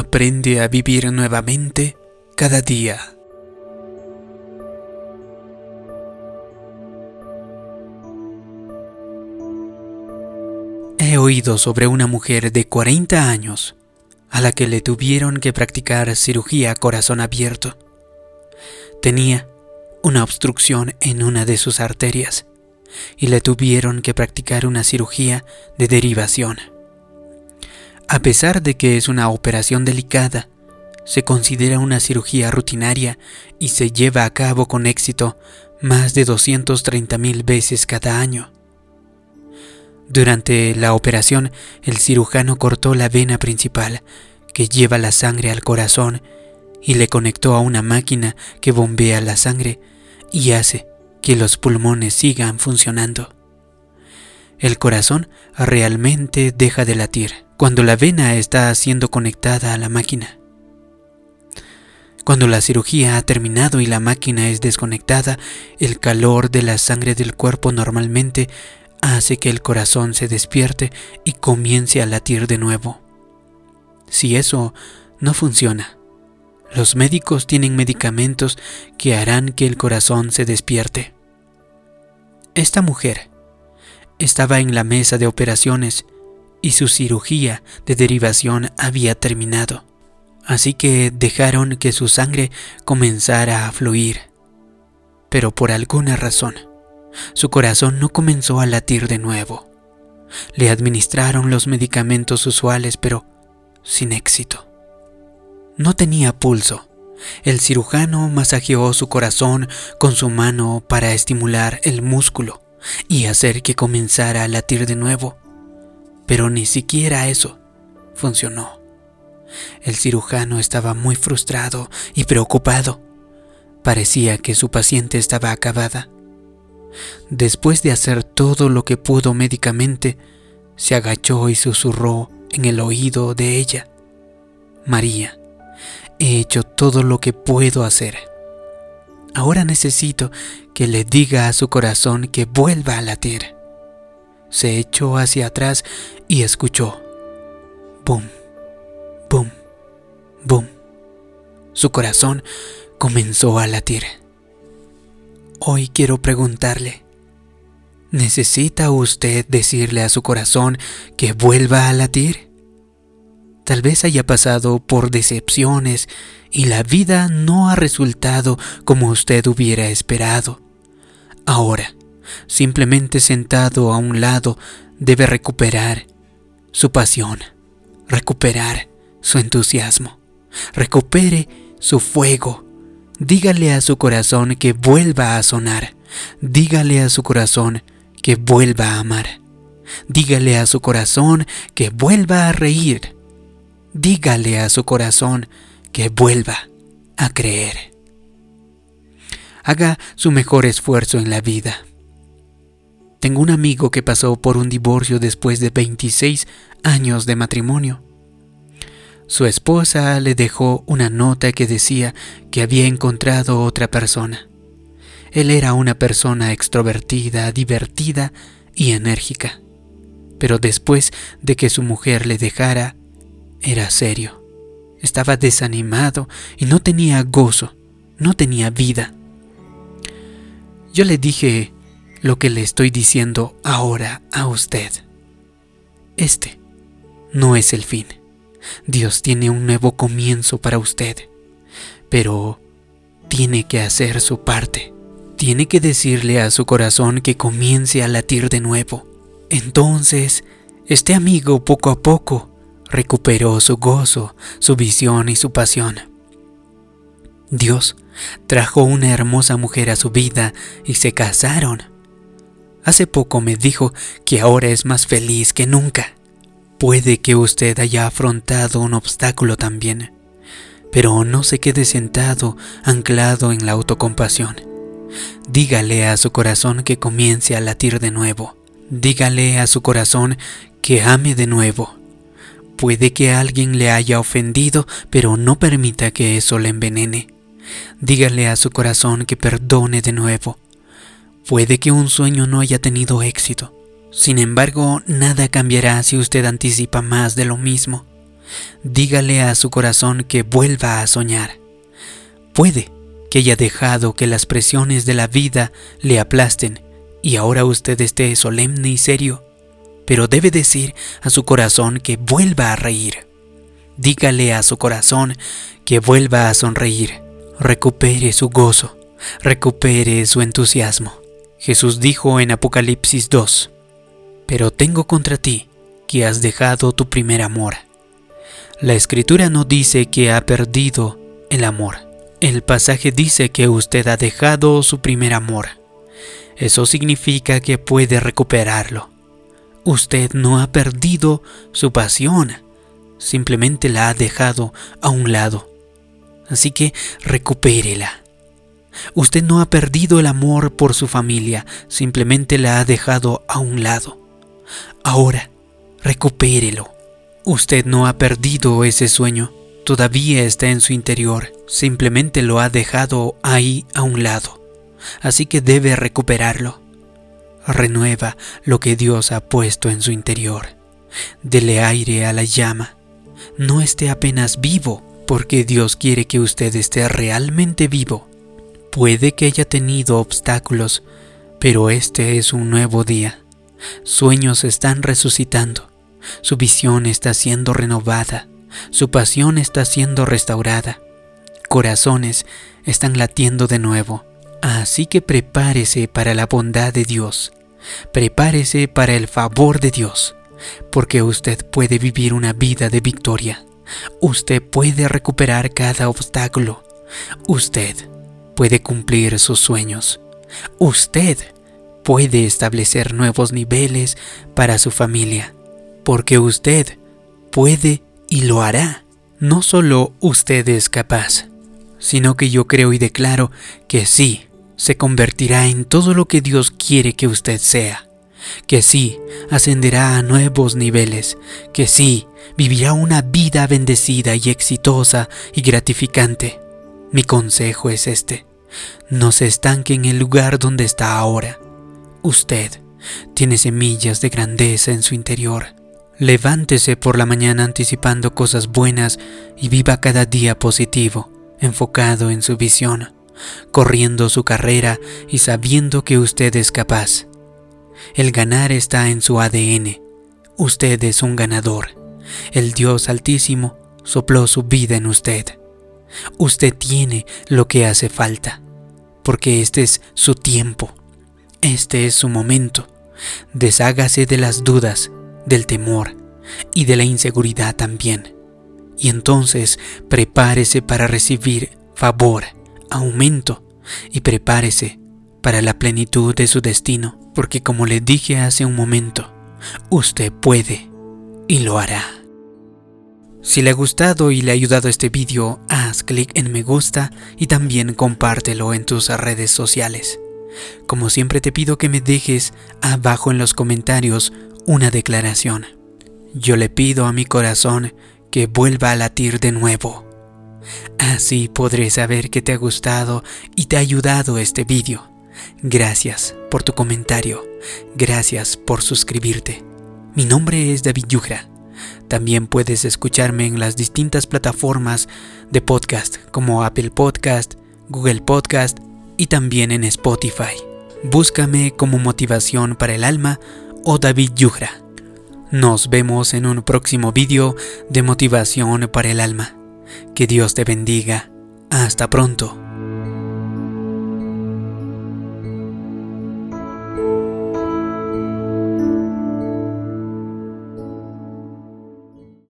Aprende a vivir nuevamente cada día. He oído sobre una mujer de 40 años a la que le tuvieron que practicar cirugía a corazón abierto. Tenía una obstrucción en una de sus arterias y le tuvieron que practicar una cirugía de derivación. A pesar de que es una operación delicada, se considera una cirugía rutinaria y se lleva a cabo con éxito más de 230 mil veces cada año. Durante la operación, el cirujano cortó la vena principal que lleva la sangre al corazón y le conectó a una máquina que bombea la sangre y hace que los pulmones sigan funcionando. El corazón realmente deja de latir cuando la vena está siendo conectada a la máquina. Cuando la cirugía ha terminado y la máquina es desconectada, el calor de la sangre del cuerpo normalmente hace que el corazón se despierte y comience a latir de nuevo. Si eso no funciona, los médicos tienen medicamentos que harán que el corazón se despierte. Esta mujer estaba en la mesa de operaciones y su cirugía de derivación había terminado, así que dejaron que su sangre comenzara a fluir. Pero por alguna razón, su corazón no comenzó a latir de nuevo. Le administraron los medicamentos usuales, pero sin éxito. No tenía pulso. El cirujano masajeó su corazón con su mano para estimular el músculo y hacer que comenzara a latir de nuevo. Pero ni siquiera eso funcionó. El cirujano estaba muy frustrado y preocupado. Parecía que su paciente estaba acabada. Después de hacer todo lo que pudo médicamente, se agachó y susurró en el oído de ella. María, he hecho todo lo que puedo hacer. Ahora necesito que le diga a su corazón que vuelva a latir. Se echó hacia atrás y escuchó. Boom, boom, boom. Su corazón comenzó a latir. Hoy quiero preguntarle, ¿necesita usted decirle a su corazón que vuelva a latir? Tal vez haya pasado por decepciones y la vida no ha resultado como usted hubiera esperado. Ahora, simplemente sentado a un lado, debe recuperar su pasión, recuperar su entusiasmo, recupere su fuego. Dígale a su corazón que vuelva a sonar. Dígale a su corazón que vuelva a amar. Dígale a su corazón que vuelva a reír dígale a su corazón que vuelva a creer. Haga su mejor esfuerzo en la vida. Tengo un amigo que pasó por un divorcio después de 26 años de matrimonio. Su esposa le dejó una nota que decía que había encontrado otra persona. Él era una persona extrovertida, divertida y enérgica. Pero después de que su mujer le dejara, era serio. Estaba desanimado y no tenía gozo, no tenía vida. Yo le dije lo que le estoy diciendo ahora a usted. Este no es el fin. Dios tiene un nuevo comienzo para usted, pero tiene que hacer su parte. Tiene que decirle a su corazón que comience a latir de nuevo. Entonces, este amigo poco a poco recuperó su gozo, su visión y su pasión. Dios trajo una hermosa mujer a su vida y se casaron. Hace poco me dijo que ahora es más feliz que nunca. Puede que usted haya afrontado un obstáculo también, pero no se quede sentado anclado en la autocompasión. Dígale a su corazón que comience a latir de nuevo. Dígale a su corazón que ame de nuevo Puede que alguien le haya ofendido, pero no permita que eso le envenene. Dígale a su corazón que perdone de nuevo. Puede que un sueño no haya tenido éxito. Sin embargo, nada cambiará si usted anticipa más de lo mismo. Dígale a su corazón que vuelva a soñar. Puede que haya dejado que las presiones de la vida le aplasten y ahora usted esté solemne y serio, pero debe decir a su corazón que vuelva a reír. Dígale a su corazón que vuelva a sonreír, recupere su gozo, recupere su entusiasmo. Jesús dijo en Apocalipsis 2, Pero tengo contra ti que has dejado tu primer amor. La escritura no dice que ha perdido el amor. El pasaje dice que usted ha dejado su primer amor. Eso significa que puede recuperarlo. Usted no ha perdido su pasión, simplemente la ha dejado a un lado. Así que recupérela. Usted no ha perdido el amor por su familia, simplemente la ha dejado a un lado. Ahora, recupérelo. Usted no ha perdido ese sueño, todavía está en su interior, simplemente lo ha dejado ahí a un lado. Así que debe recuperarlo. Renueva lo que Dios ha puesto en su interior. Dele aire a la llama. No esté apenas vivo, porque Dios quiere que usted esté realmente vivo. Puede que haya tenido obstáculos, pero este es un nuevo día. Sueños están resucitando, su visión está siendo renovada, su pasión está siendo restaurada, corazones están latiendo de nuevo. Así que prepárese para la bondad de Dios, prepárese para el favor de Dios, porque usted puede vivir una vida de victoria. Usted puede recuperar cada obstáculo. Usted puede cumplir sus sueños. Usted puede establecer nuevos niveles para su familia, porque usted puede y lo hará. No solo usted es capaz, sino que yo creo y declaro que sí, se convertirá en todo lo que Dios quiere que usted sea que sí, ascenderá a nuevos niveles, que sí, vivirá una vida bendecida y exitosa y gratificante. Mi consejo es este, no se estanque en el lugar donde está ahora. Usted tiene semillas de grandeza en su interior. Levántese por la mañana anticipando cosas buenas y viva cada día positivo, enfocado en su visión, corriendo su carrera y sabiendo que usted es capaz. El ganar está en su ADN. Usted es un ganador. El Dios Altísimo sopló su vida en usted. Usted tiene lo que hace falta, porque este es su tiempo. Este es su momento. Deshágase de las dudas, del temor y de la inseguridad también. Y entonces prepárese para recibir favor, aumento y prepárese para la plenitud de su destino, porque como le dije hace un momento, usted puede y lo hará. Si le ha gustado y le ha ayudado este vídeo, haz clic en me gusta y también compártelo en tus redes sociales. Como siempre te pido que me dejes abajo en los comentarios una declaración. Yo le pido a mi corazón que vuelva a latir de nuevo. Así podré saber que te ha gustado y te ha ayudado este vídeo. Gracias por tu comentario. Gracias por suscribirte. Mi nombre es David Yugra. También puedes escucharme en las distintas plataformas de podcast como Apple Podcast, Google Podcast y también en Spotify. Búscame como motivación para el alma o David Yugra. Nos vemos en un próximo vídeo de motivación para el alma. Que Dios te bendiga. Hasta pronto.